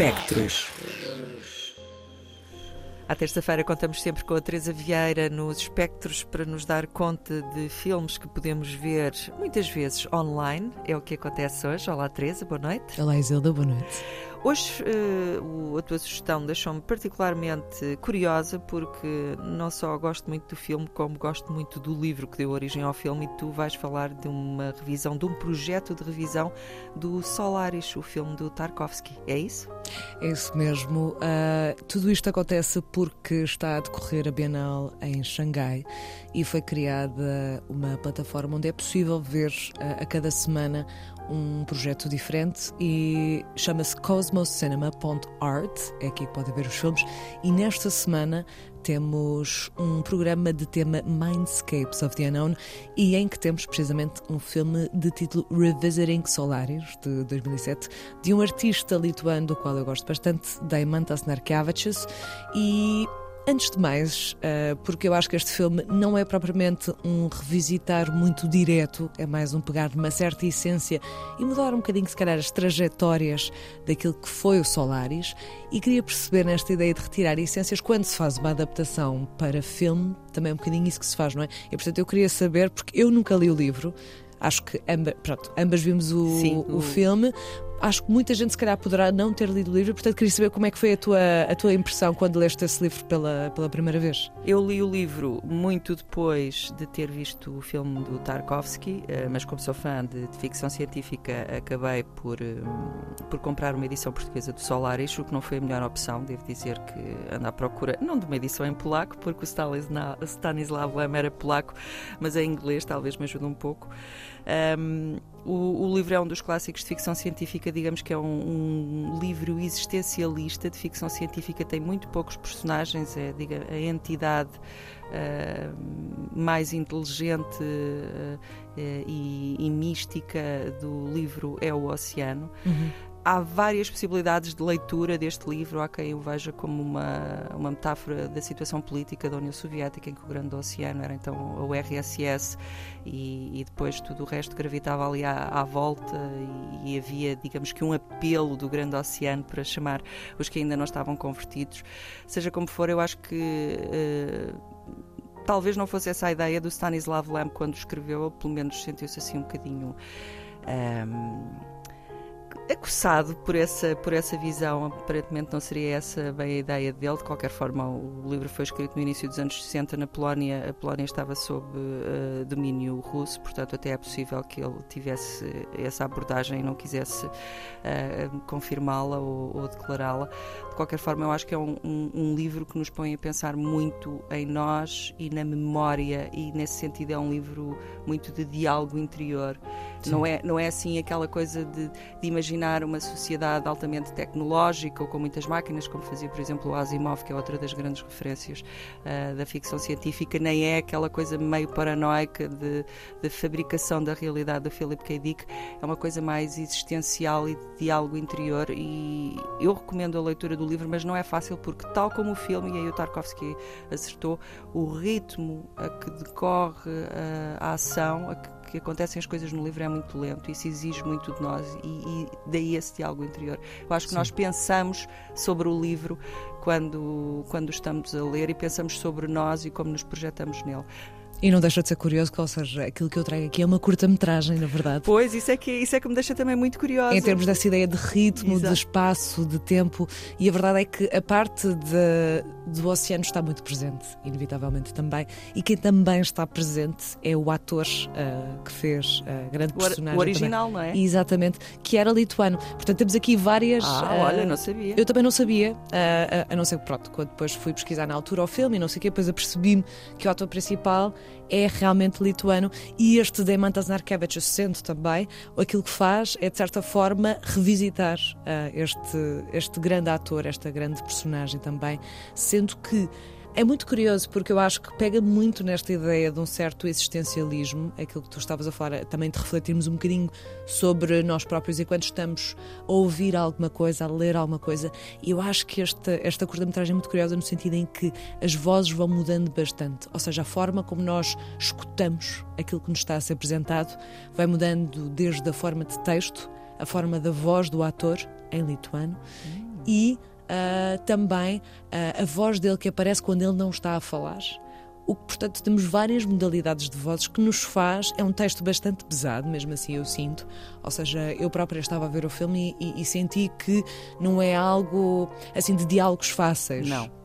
Espectros. À terça-feira contamos sempre com a Teresa Vieira nos espectros para nos dar conta de filmes que podemos ver muitas vezes online. É o que acontece hoje. Olá, Teresa, boa noite. Olá, Isilda, boa noite. Hoje uh, a tua sugestão deixou-me particularmente curiosa porque não só gosto muito do filme, como gosto muito do livro que deu origem ao filme e tu vais falar de uma revisão, de um projeto de revisão do Solaris, o filme do Tarkovsky. É isso? É isso mesmo. Uh, tudo isto acontece porque está a decorrer a Bienal em Xangai e foi criada uma plataforma onde é possível ver uh, a cada semana um projeto diferente e chama-se cosmocinema.art, é aqui que pode ver os filmes, e nesta semana temos um programa de tema Mindscapes of the Unknown e em que temos precisamente um filme de título Revisiting Solaris, de 2007, de um artista lituano do qual eu gosto bastante, Deimantas Narkevičius, e Antes de mais, uh, porque eu acho que este filme não é propriamente um revisitar muito direto, é mais um pegar uma certa essência e mudar um bocadinho, se calhar, as trajetórias daquilo que foi o Solaris. E queria perceber nesta ideia de retirar essências quando se faz uma adaptação para filme, também é um bocadinho isso que se faz, não é? E portanto eu queria saber, porque eu nunca li o livro, acho que amba, pronto, ambas vimos o, Sim, o, o filme, acho que muita gente se calhar poderá não ter lido o livro, portanto queria saber como é que foi a tua, a tua impressão quando leste esse livro pela, pela primeira vez. Eu li o livro muito depois de ter visto o filme do Tarkovsky, eh, mas como sou fã de, de ficção científica, acabei por, eh, por comprar uma edição portuguesa do Solaris, o que não foi a melhor opção, devo dizer que ando à procura, não de uma edição em polaco, porque o Stanislav Lem era polaco, mas em inglês talvez me ajude um pouco. Um, o, o, livro é um dos clássicos de ficção científica, digamos que é um, um, livro existencialista de ficção científica, tem muito poucos personagens, é diga, a entidade uh, mais inteligente uh, e, e, mística do livro é o oceano. Uhum há várias possibilidades de leitura deste livro. Há quem o veja como uma, uma metáfora da situação política da União Soviética, em que o Grande Oceano era então a URSS e, e depois tudo o resto gravitava ali à, à volta e, e, havia, digamos que, um apelo do Grande Oceano para chamar os que ainda não estavam convertidos. Seja como for, eu acho que. Uh, talvez não fosse essa a ideia do Stanislav Lem quando escreveu, pelo menos sentiu-se assim um bocadinho. Um, ehm, acossado por essa, por essa visão. Aparentemente não seria essa bem a ideia dele. De qualquer forma, o livro foi escrito no início dos anos 60 na Polónia. A Polónia estava sob uh, domínio russo, portanto, até é possível que ele tivesse essa abordagem e não quisesse uh, confirmá-la ou, ou declará-la. De qualquer forma, eu acho que é um, um, um, livro que nos põe a pensar muito em nós e na memória, e nesse sentido é um livro muito de diálogo interior. Não é, não é assim aquela coisa de, de imaginar uma sociedade altamente tecnológica ou com muitas máquinas, como fazia, por exemplo, o Asimov, que é outra das grandes referências uh, da ficção científica, nem é aquela coisa meio paranoica de, de fabricação da realidade do Philip K. Dick. É uma coisa mais existencial e de diálogo interior. E eu recomendo a leitura do livro, mas não é fácil porque, tal como o filme, e aí o Tarkovsky acertou, o ritmo a que decorre uh, a ação, a que que acontecem as coisas no livro é muito lento, isso exige muito de nós e, e daí esse diálogo interior. Eu acho que Sim. nós pensamos sobre o livro quando, quando estamos a ler e pensamos sobre nós e como nos projetamos nele. E não deixa de ser curioso, que, ou seja, aquilo que eu trago aqui é uma curta-metragem, na verdade. Pois, isso é, que, isso é que me deixa também muito curiosa. Em termos dessa ideia de ritmo, Exato. de espaço, de tempo. E a verdade é que a parte de, do oceano está muito presente, inevitavelmente também. E quem também está presente é o ator uh, que fez a grande personagem. O original, também. não é? Exatamente, que era lituano. Portanto, temos aqui várias. Ah, uh, olha, não sabia. Eu também não sabia, uh, a não ser que, pronto, quando depois fui pesquisar na altura o filme e não sei o quê, depois apercebi-me que o ator principal é realmente lituano. E este Demantas Narkevičius sendo também, aquilo que faz é de certa forma revisitar uh, este, este grande ator, esta grande personagem também, sendo que é muito curioso porque eu acho que pega muito nesta ideia de um certo existencialismo, aquilo que tu estavas a falar, também de refletirmos um bocadinho sobre nós próprios enquanto estamos a ouvir alguma coisa, a ler alguma coisa. E eu acho que esta, esta curta-metragem é muito curiosa no sentido em que as vozes vão mudando bastante, ou seja, a forma como nós escutamos aquilo que nos está a ser apresentado vai mudando desde a forma de texto, a forma da voz do ator em lituano. Hum e uh, também uh, a voz dele que aparece quando ele não está a falar. O que, portanto, temos várias modalidades de vozes que nos faz. É um texto bastante pesado, mesmo assim eu sinto. Ou seja, eu própria estava a ver o filme e, e, e senti que não é algo assim de diálogos fáceis. Não.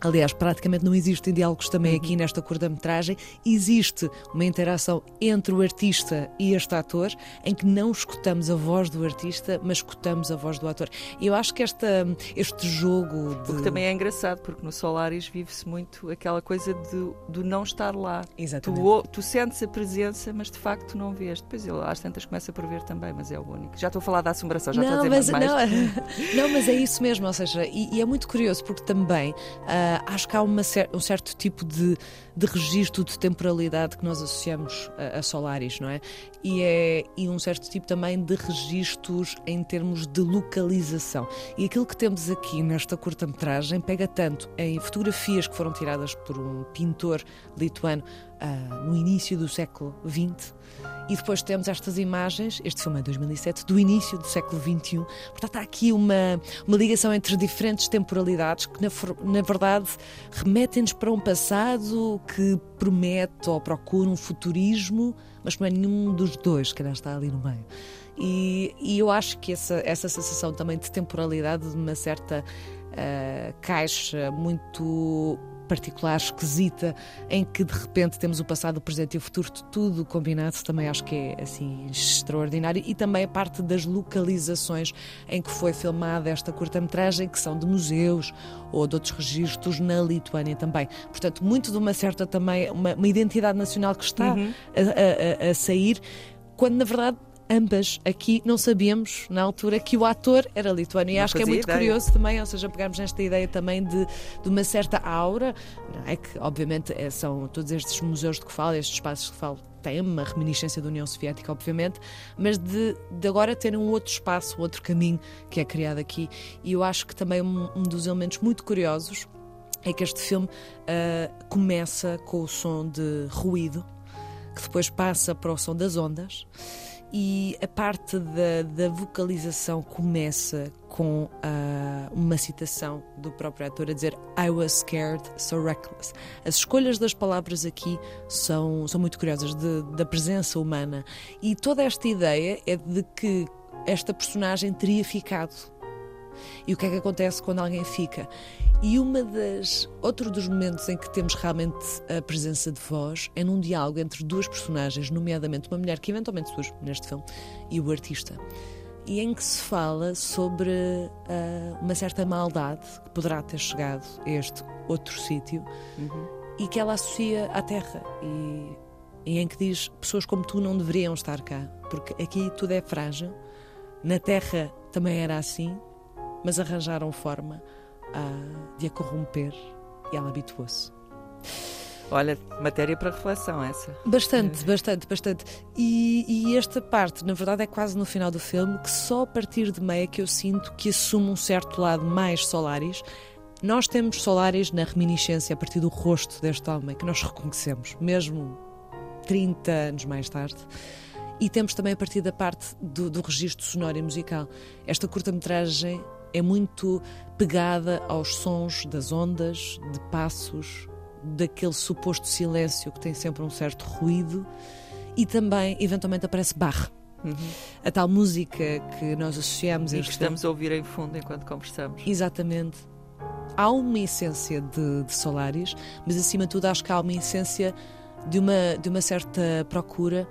Aliás, praticamente não existem diálogos também uhum. aqui nesta curta-metragem. Existe uma interação entre o artista e este ator, em que não escutamos a voz do artista, mas escutamos a voz do ator. Eu acho que esta, este jogo. De... O que também é engraçado, porque no Solaris vive-se muito aquela coisa de, de não estar lá. Exatamente. Tu, tu, sentes a presença, mas de facto não vês. Depois ele às tantas começa por ver também, mas é o único. Já estou a falar da assombração, já não, estou a dizer mas, mais. Não, não, mas é isso mesmo, ou seja, e, e é muito curioso, porque também. Uh, Uh, acho que há uma, um certo tipo de, de registro de temporalidade que nós associamos a, a, Solaris, não é? E, é? e um certo tipo também de registros em termos de localização. E aquilo que temos aqui nesta curta-metragem pega tanto em fotografias que foram tiradas por um pintor lituano uh, no início do século XX e depois temos estas imagens, este filme é 2007, do início do século XXI. Portanto, há aqui uma, uma ligação entre diferentes temporalidades que, na, na verdade, remetem-nos para um passado que promete ou procura um futurismo, mas não é nenhum dos dois, que está ali no meio. E, e, eu acho que essa, essa sensação também de temporalidade, de uma certa uh, caixa muito particular, esquisita, em que de repente temos o passado, o presente e o futuro, tudo combinado, também acho que é assim extraordinário. E também a parte das localizações em que foi filmada esta curta-metragem, que são de museus ou de outros registros na Lituânia também. Portanto, muito de uma certa também, uma, uma identidade nacional que está uhum. a, a, a sair, quando na verdade ambas aqui não sabíamos na altura que o ator era lituano. E não acho que é muito ideia. curioso também, ou seja, pegarmos nesta ideia também de, de uma certa aura, é que obviamente é, são todos estes museus de que falo, estes espaços que falo, têm uma reminiscência da União Soviética, obviamente, mas de, de agora terem um outro espaço, um outro caminho que é criado aqui. E eu acho que também um, um dos elementos muito curiosos é que este filme uh, começa com o som de ruído, que depois passa para o som das ondas e a parte da, da vocalização começa com uh, uma citação do próprio ator a dizer I was scared, so reckless. As escolhas das palavras aqui são, são muito curiosas, de, da presença humana. E toda esta ideia é de que esta personagem teria ficado. E o que é que acontece quando alguém fica? E uma das outro dos momentos em que temos realmente a presença de voz é num diálogo entre duas personagens, nomeadamente uma mulher que eventualmente surge neste filme e o artista. E em que se fala sobre uh, uma certa maldade que poderá ter chegado a este outro sítio uhum. e que ela associa à Terra. E, e em que diz: pessoas como tu não deveriam estar cá, porque aqui tudo é frágil. Na Terra também era assim, mas arranjaram forma de a corromper e ela habituou-se. Olha, matéria para reflexão essa. Bastante, bastante, bastante. E, e, esta parte, na verdade, é quase no final do filme que só a partir de meia que eu sinto que assume um certo lado mais Solaris. Nós temos Solaris na reminiscência a partir do rosto deste homem, que nós reconhecemos, mesmo 30 anos mais tarde. E temos também a partir da parte do, do registro sonoro e musical. Esta curta-metragem é muito pegada aos sons das ondas, de passos, daquele suposto silêncio que tem sempre um certo ruído e também, eventualmente, aparece barra. Uhum. A tal música que nós associamos e que estamos a ouvir em fundo enquanto conversamos. Exatamente. Há uma essência de, de Solaris, mas acima de tudo acho que há uma essência de uma, de uma certa procura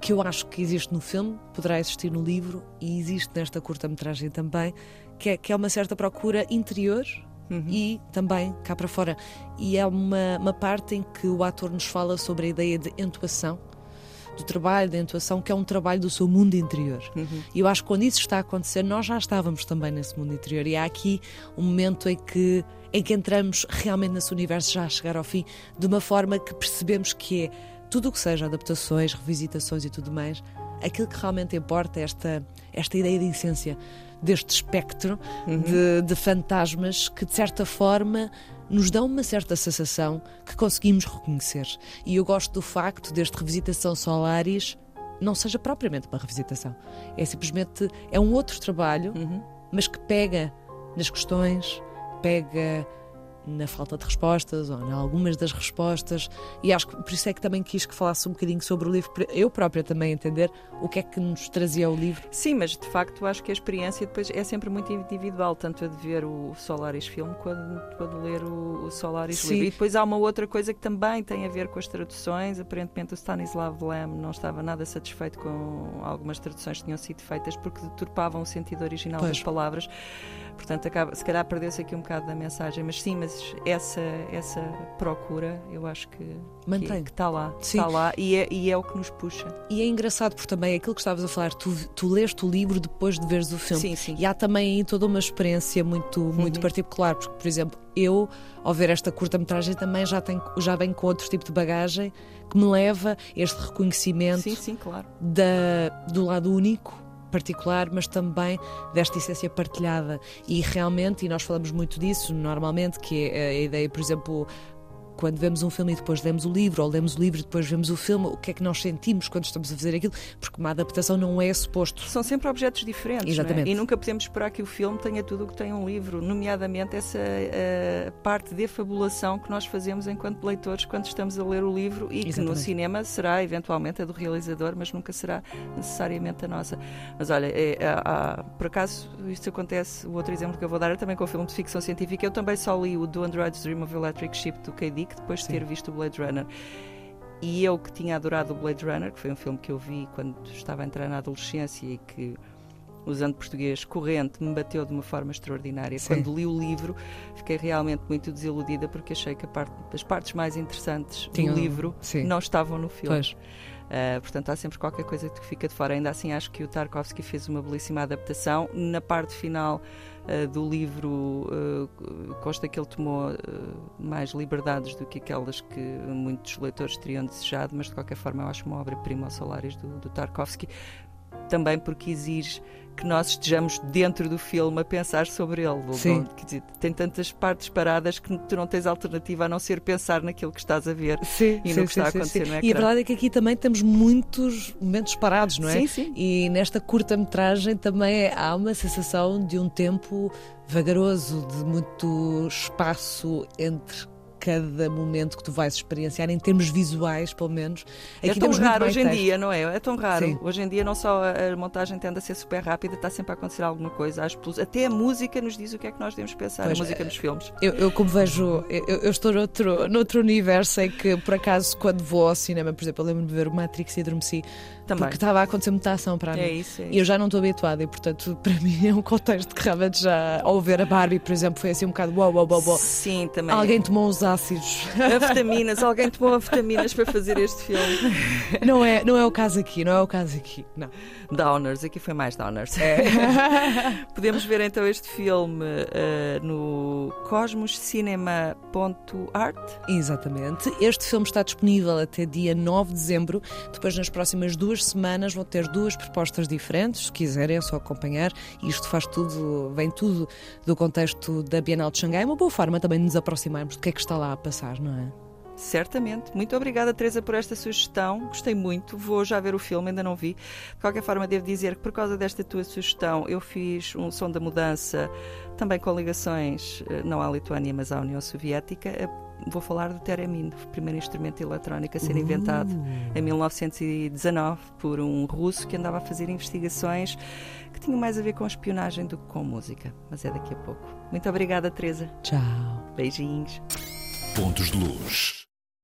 que eu acho que existe no filme, poderá existir no livro e existe nesta curta-metragem também, que é, que é uma certa procura interior Uhum. e também cá para fora. E é uma, uma parte em que o ator nos fala sobre a ideia de entoação, do trabalho da entoação, que é um trabalho do seu mundo interior. Uhum. E eu acho que quando isso está a acontecer, nós já estávamos também nesse mundo interior. E há aqui um momento em que, em que entramos realmente nesse universo, já a chegar ao fim, de uma forma que percebemos que é tudo o que seja adaptações, revisitações e tudo mais, aquilo que realmente importa é esta, esta ideia de essência, deste espectro uhum. de, de fantasmas que, de certa forma, nos dão uma certa sensação que conseguimos reconhecer. E eu gosto do facto deste Revisitação Solaris não seja propriamente uma revisitação. É simplesmente é um outro trabalho, uhum. mas que pega nas questões, pega na falta de respostas ou em algumas das respostas e acho que por isso é que também quis que falasse um bocadinho sobre o livro, eu própria também entender o que é que nos trazia o livro. Sim, mas de facto acho que a experiência depois é sempre muito individual, tanto a de ver o Solaris filme quanto a de ler o, Solaris Sim. livro. E depois há uma outra coisa que também tem a ver com as traduções, aparentemente o Stanislav Lem não estava nada satisfeito com algumas traduções que tinham sido feitas porque deturpavam o sentido original pois. das palavras. Portanto, acaba, se calhar perdeu-se aqui um bocado da mensagem, mas sim, mas essa, essa procura eu acho que Mantém. que está lá, sim. está lá e é, e é o que nos puxa. E é engraçado porque também aquilo que estavas a falar, tu, tu leste o livro depois de veres o filme. Sim, sim. E há também aí toda uma experiência muito, muito uhum. particular, porque, por exemplo, eu, ao ver esta curta-metragem, também já, tenho, já venho com outro tipo de bagagem que me leva a este reconhecimento sim, sim, claro. da, do lado único particular, mas também desta essência partilhada. E realmente, e nós falamos muito disso normalmente, que é a ideia, por exemplo, quando vemos um filme e depois lemos o livro, ou lemos o livro e depois vemos o filme, o que é que nós sentimos quando estamos a fazer aquilo? Porque uma adaptação não é suposto. São sempre objetos diferentes. É? Exatamente. É? E nunca podemos esperar que o filme tenha tudo o que tem um livro, nomeadamente essa uh, parte de fabulação que nós fazemos enquanto leitores quando estamos a ler o livro e Exatamente. que no cinema será eventualmente a do realizador, mas nunca será necessariamente a nossa. Mas olha, é, é, por acaso isto acontece, o outro exemplo que eu vou dar é também com o filme de ficção científica. Eu também só li o Do Android's Dream of Electric Ship do K.D depois de ter visto o Blade Runner. E eu que tinha adorado o Blade Runner, que foi um filme que eu vi quando estava a entrar na adolescência e que, usando português corrente, me bateu de uma forma extraordinária. Sim. Quando li o livro, fiquei realmente muito desiludida porque achei que parte, as partes mais interessantes Tinha, do livro não estavam no filme. Pois. Uh, portanto, há sempre qualquer coisa que fica de fora. Ainda assim, acho que o Tarkovsky fez uma belíssima adaptação. Na parte final uh, do livro, uh, consta que ele tomou mais liberdades do que aquelas que muitos leitores teriam desejado, mas de qualquer forma, eu acho uma obra-prima aos salários do, do Tarkovsky também porque exige que nós estejamos dentro do filme a pensar sobre ele. Sim. Dizer, tem tantas partes paradas que tu não tens alternativa a não ser pensar naquilo que estás a ver sim, e sim, no que sim, está a acontecer sim, no E a verdade é que aqui também temos muitos momentos parados, não é? Sim, sim. E nesta curta-metragem também há uma sensação de um tempo vagaroso, de muito espaço entre cada momento que tu vais experienciar, em termos visuais, pelo menos. é tão raro hoje em dia, não é? É tão raro. Sim. Hoje em dia, não só a montagem tende a ser super rápida, está sempre a acontecer alguma coisa. Até a música nos diz o que é que nós devemos pensar, pois, a música nos filmes. Eu, eu como vejo, eu, eu, estou noutro, noutro universo em que, por acaso, quando vou ao cinema, por exemplo, eu lembro-me de ver o Matrix e adormeci. Também. Porque estava a acontecer muita ação para é mim. Isso, é isso. E eu já não estou habituada e, portanto, para mim é um contexto que realmente já. Ao ver a Barbie, por exemplo, foi assim um bocado uau, uau, uau, uau. Sim, também. Alguém tomou os ácidos. Anfetaminas, alguém tomou anfetaminas para fazer este filme. Não é, não é o caso aqui, não é o caso aqui. Não. Downers, aqui foi mais Downers. É. Podemos ver então este filme uh, no cosmoscinema.art. Exatamente. Este filme está disponível até dia 9 de dezembro. Depois, nas próximas duas semanas, vão ter duas propostas diferentes. Se quiserem, é só acompanhar. Isto faz tudo, vem tudo do contexto da Bienal de Xangai. É uma boa forma também de nos aproximarmos do que é que está lá a passar, não é? Certamente. Muito obrigada, Teresa, por esta sugestão. Gostei muito. Vou já ver o filme, ainda não vi. De qualquer forma, devo dizer que por causa desta tua sugestão, eu fiz um som da mudança, também com ligações eh, não à Lituânia, mas à União Soviética. Eh, vou falar do Teremin, o primeiro instrumento eletrónico a ser inventado uh. em 1919 por um russo que andava a fazer investigações que tinham mais a ver com espionagem do que com música. Mas é daqui a pouco. Muito obrigada, Teresa. Tchau. Beijinhos. Pontos de luz.